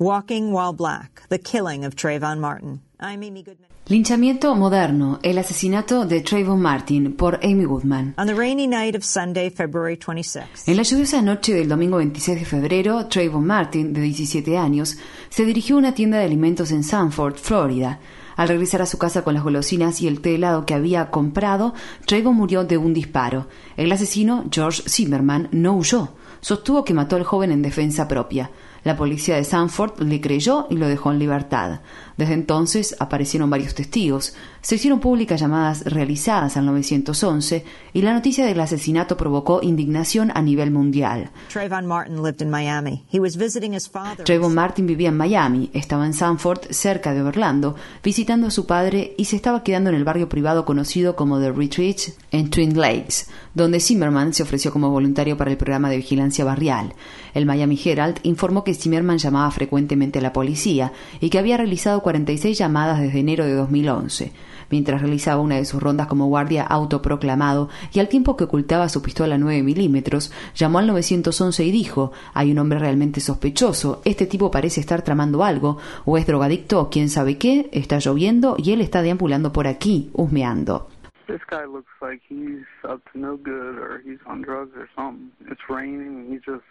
Walking While Black, The Killing of Trayvon Martin. I'm Amy Goodman. Linchamiento moderno, el asesinato de Trayvon Martin por Amy Goodman. On the rainy night of Sunday, February 26. En la lluviosa noche del domingo 26 de febrero, Trayvon Martin, de 17 años, se dirigió a una tienda de alimentos en Sanford, Florida. Al regresar a su casa con las golosinas y el té helado que había comprado, Trayvon murió de un disparo. El asesino, George Zimmerman, no huyó. Sostuvo que mató al joven en defensa propia. La policía de Sanford le creyó y lo dejó en libertad. Desde entonces aparecieron varios testigos, se hicieron públicas llamadas realizadas al 911 y la noticia del asesinato provocó indignación a nivel mundial. Trayvon Martin lived in Miami. He was visiting his father. Trayvon Martin vivía en Miami, estaba en Sanford, cerca de Orlando, visitando a su padre y se estaba quedando en el barrio privado conocido como The Retreat en Twin Lakes, donde Zimmerman se ofreció como voluntario para el programa de vigilancia barrial. El Miami Herald informó que Zimmerman llamaba frecuentemente a la policía y que había realizado 46 llamadas desde enero de 2011 mientras realizaba una de sus rondas como guardia autoproclamado y al tiempo que ocultaba su pistola 9 milímetros, llamó al 911 y dijo, hay un hombre realmente sospechoso, este tipo parece estar tramando algo, o es drogadicto o quién sabe qué, está lloviendo y él está deambulando por aquí, husmeando. This guy looks like he's up to no good or he's on drugs or something. It's raining and he's just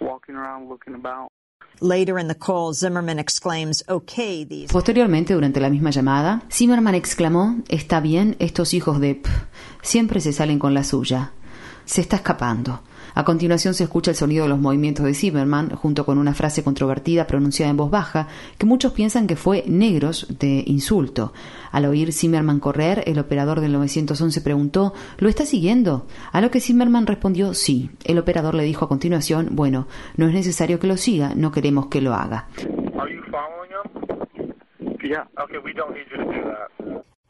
walking around looking. Posteriormente, durante la misma llamada, Zimmerman exclamó, está bien, estos hijos de... P siempre se salen con la suya. Se está escapando. A continuación se escucha el sonido de los movimientos de Zimmerman, junto con una frase controvertida pronunciada en voz baja, que muchos piensan que fue negros de insulto. Al oír Zimmerman correr, el operador del 911 preguntó, ¿lo está siguiendo? A lo que Zimmerman respondió sí. El operador le dijo a continuación, bueno, no es necesario que lo siga, no queremos que lo haga.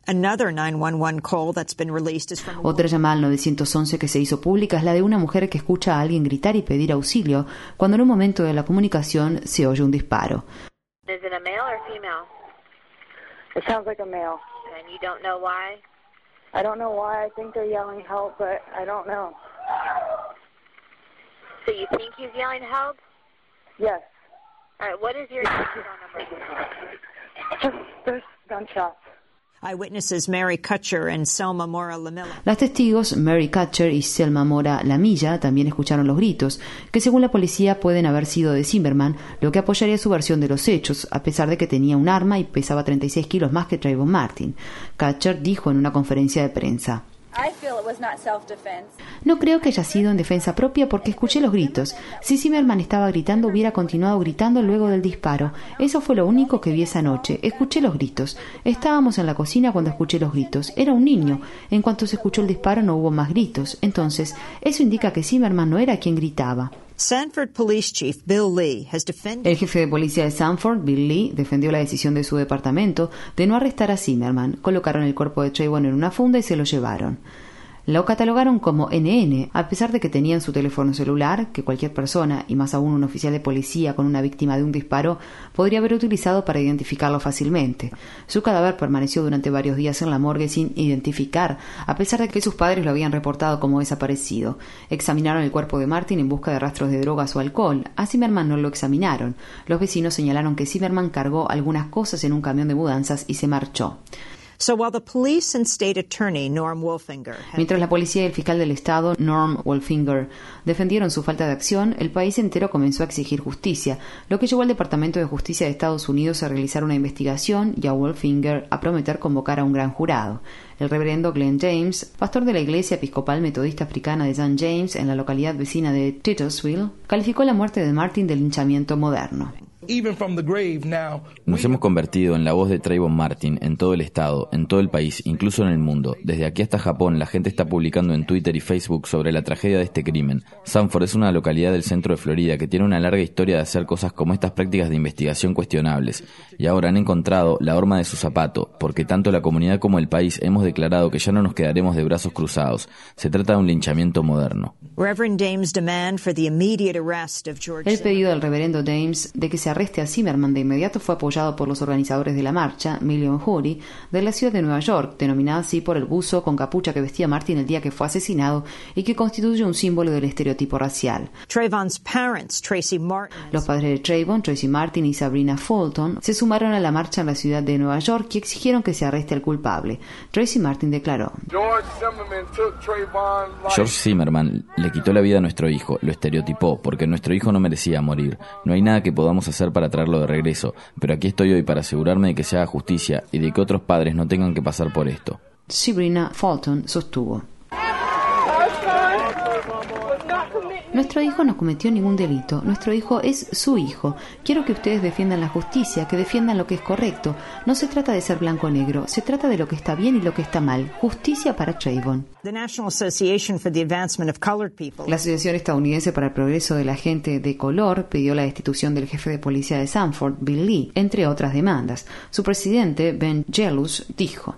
Another 911 call that's been released is from a Otra llamada al 911 que se hizo pública es la de una mujer que escucha a alguien gritar y pedir auxilio cuando en un momento de la comunicación se oye un disparo. Is it a male or female? It sounds like a male. And you don't know why? I don't know why. I think they're yelling help, but I don't know. So you think he's yelling help? Yes. All right, what is your phone number? Just there's gunshots. Las testigos Mary Catcher y Selma Mora Lamilla también escucharon los gritos, que según la policía pueden haber sido de Zimmerman, lo que apoyaría su versión de los hechos, a pesar de que tenía un arma y pesaba 36 kilos más que Trayvon Martin. Catcher dijo en una conferencia de prensa. No creo que haya sido en defensa propia porque escuché los gritos. Si Zimmerman estaba gritando, hubiera continuado gritando luego del disparo. Eso fue lo único que vi esa noche. Escuché los gritos. Estábamos en la cocina cuando escuché los gritos. Era un niño. En cuanto se escuchó el disparo no hubo más gritos. Entonces, eso indica que Zimmerman no era quien gritaba. Sanford Police Chief Bill Lee has defended El jefe de policía de Sanford, Bill Lee, defendió la decisión de su departamento de no arrestar a Zimmerman. Colocaron el cuerpo de Trayvon en una funda y se lo llevaron. Lo catalogaron como NN, a pesar de que tenían su teléfono celular, que cualquier persona, y más aún un oficial de policía con una víctima de un disparo, podría haber utilizado para identificarlo fácilmente. Su cadáver permaneció durante varios días en la morgue sin identificar, a pesar de que sus padres lo habían reportado como desaparecido. Examinaron el cuerpo de Martin en busca de rastros de drogas o alcohol. A Zimmerman no lo examinaron. Los vecinos señalaron que Zimmerman cargó algunas cosas en un camión de mudanzas y se marchó. Mientras la policía y el fiscal del estado, Norm Wolfinger, defendieron su falta de acción, el país entero comenzó a exigir justicia, lo que llevó al Departamento de Justicia de Estados Unidos a realizar una investigación y a Wolfinger a prometer convocar a un gran jurado. El reverendo Glenn James, pastor de la Iglesia Episcopal Metodista Africana de St. James en la localidad vecina de Titusville, calificó la muerte de Martin de linchamiento moderno. Even from the grave now. Nos hemos convertido en la voz de Trayvon Martin en todo el estado, en todo el país, incluso en el mundo. Desde aquí hasta Japón, la gente está publicando en Twitter y Facebook sobre la tragedia de este crimen. Sanford es una localidad del centro de Florida que tiene una larga historia de hacer cosas como estas prácticas de investigación cuestionables. Y ahora han encontrado la horma de su zapato, porque tanto la comunidad como el país hemos declarado que ya no nos quedaremos de brazos cruzados. Se trata de un linchamiento moderno. Dame's El pedido del reverendo James de que se arreste a Zimmerman de inmediato fue apoyado por los organizadores de la marcha, Million Jury, de la ciudad de Nueva York, denominada así por el buzo con capucha que vestía Martin el día que fue asesinado y que constituye un símbolo del estereotipo racial. Trayvon's parents, Tracy Martin, Los padres de Trayvon, Tracy Martin y Sabrina Fulton, se sumaron a la marcha en la ciudad de Nueva York y exigieron que se arreste al culpable. Tracy Martin declaró: George Zimmerman le quitó la vida a nuestro hijo, lo estereotipó, porque nuestro hijo no merecía morir. No hay nada que podamos hacer para traerlo de regreso, pero aquí estoy hoy para asegurarme de que se haga justicia y de que otros padres no tengan que pasar por esto. Sabrina Fulton sostuvo. Nuestro hijo no cometió ningún delito. Nuestro hijo es su hijo. Quiero que ustedes defiendan la justicia, que defiendan lo que es correcto. No se trata de ser blanco o negro, se trata de lo que está bien y lo que está mal. Justicia para Trayvon. La Asociación Estadounidense para el Progreso de la Gente de Color pidió la destitución del jefe de policía de Sanford, Bill Lee, entre otras demandas. Su presidente, Ben Jealous, dijo.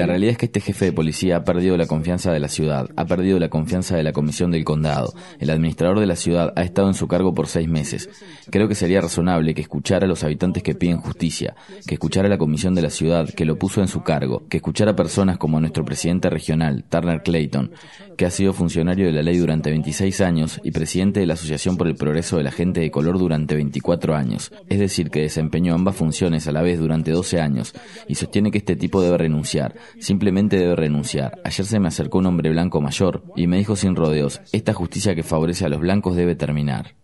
La realidad es que este jefe de policía ha perdido la confianza de la ciudad, ha perdido la confianza de la comisión del condado. El administrador de la ciudad ha estado en su cargo por seis meses. Creo que sería razonable que escuchara a los habitantes que piden justicia, que escuchara a la comisión de la ciudad que lo puso en su cargo, que escuchara a personas como nuestro presidente regional, Turner Clayton, que ha sido funcionario de la ley durante 26 años y presidente de la Asociación por el Progreso de la Gente de Color durante 24 años. Es decir, que desempeñó ambas funciones a la vez durante 12 años y sostiene que este tipo debe renunciar. Simplemente debe renunciar. Ayer se me acercó un hombre blanco mayor y me dijo sin rodeos, esta justicia que favorece a los blancos debe terminar.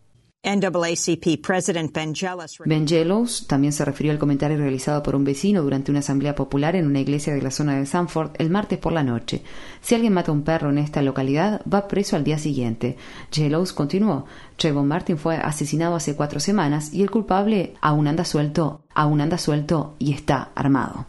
NAACP President Ben Jealous Ben Jealous también se refirió al comentario realizado por un vecino durante una asamblea popular en una iglesia de la zona de Sanford el martes por la noche. Si alguien mata a un perro en esta localidad, va preso al día siguiente. Jealous continuó. Trayvon Martin fue asesinado hace cuatro semanas y el culpable aún anda suelto, aún anda suelto y está armado.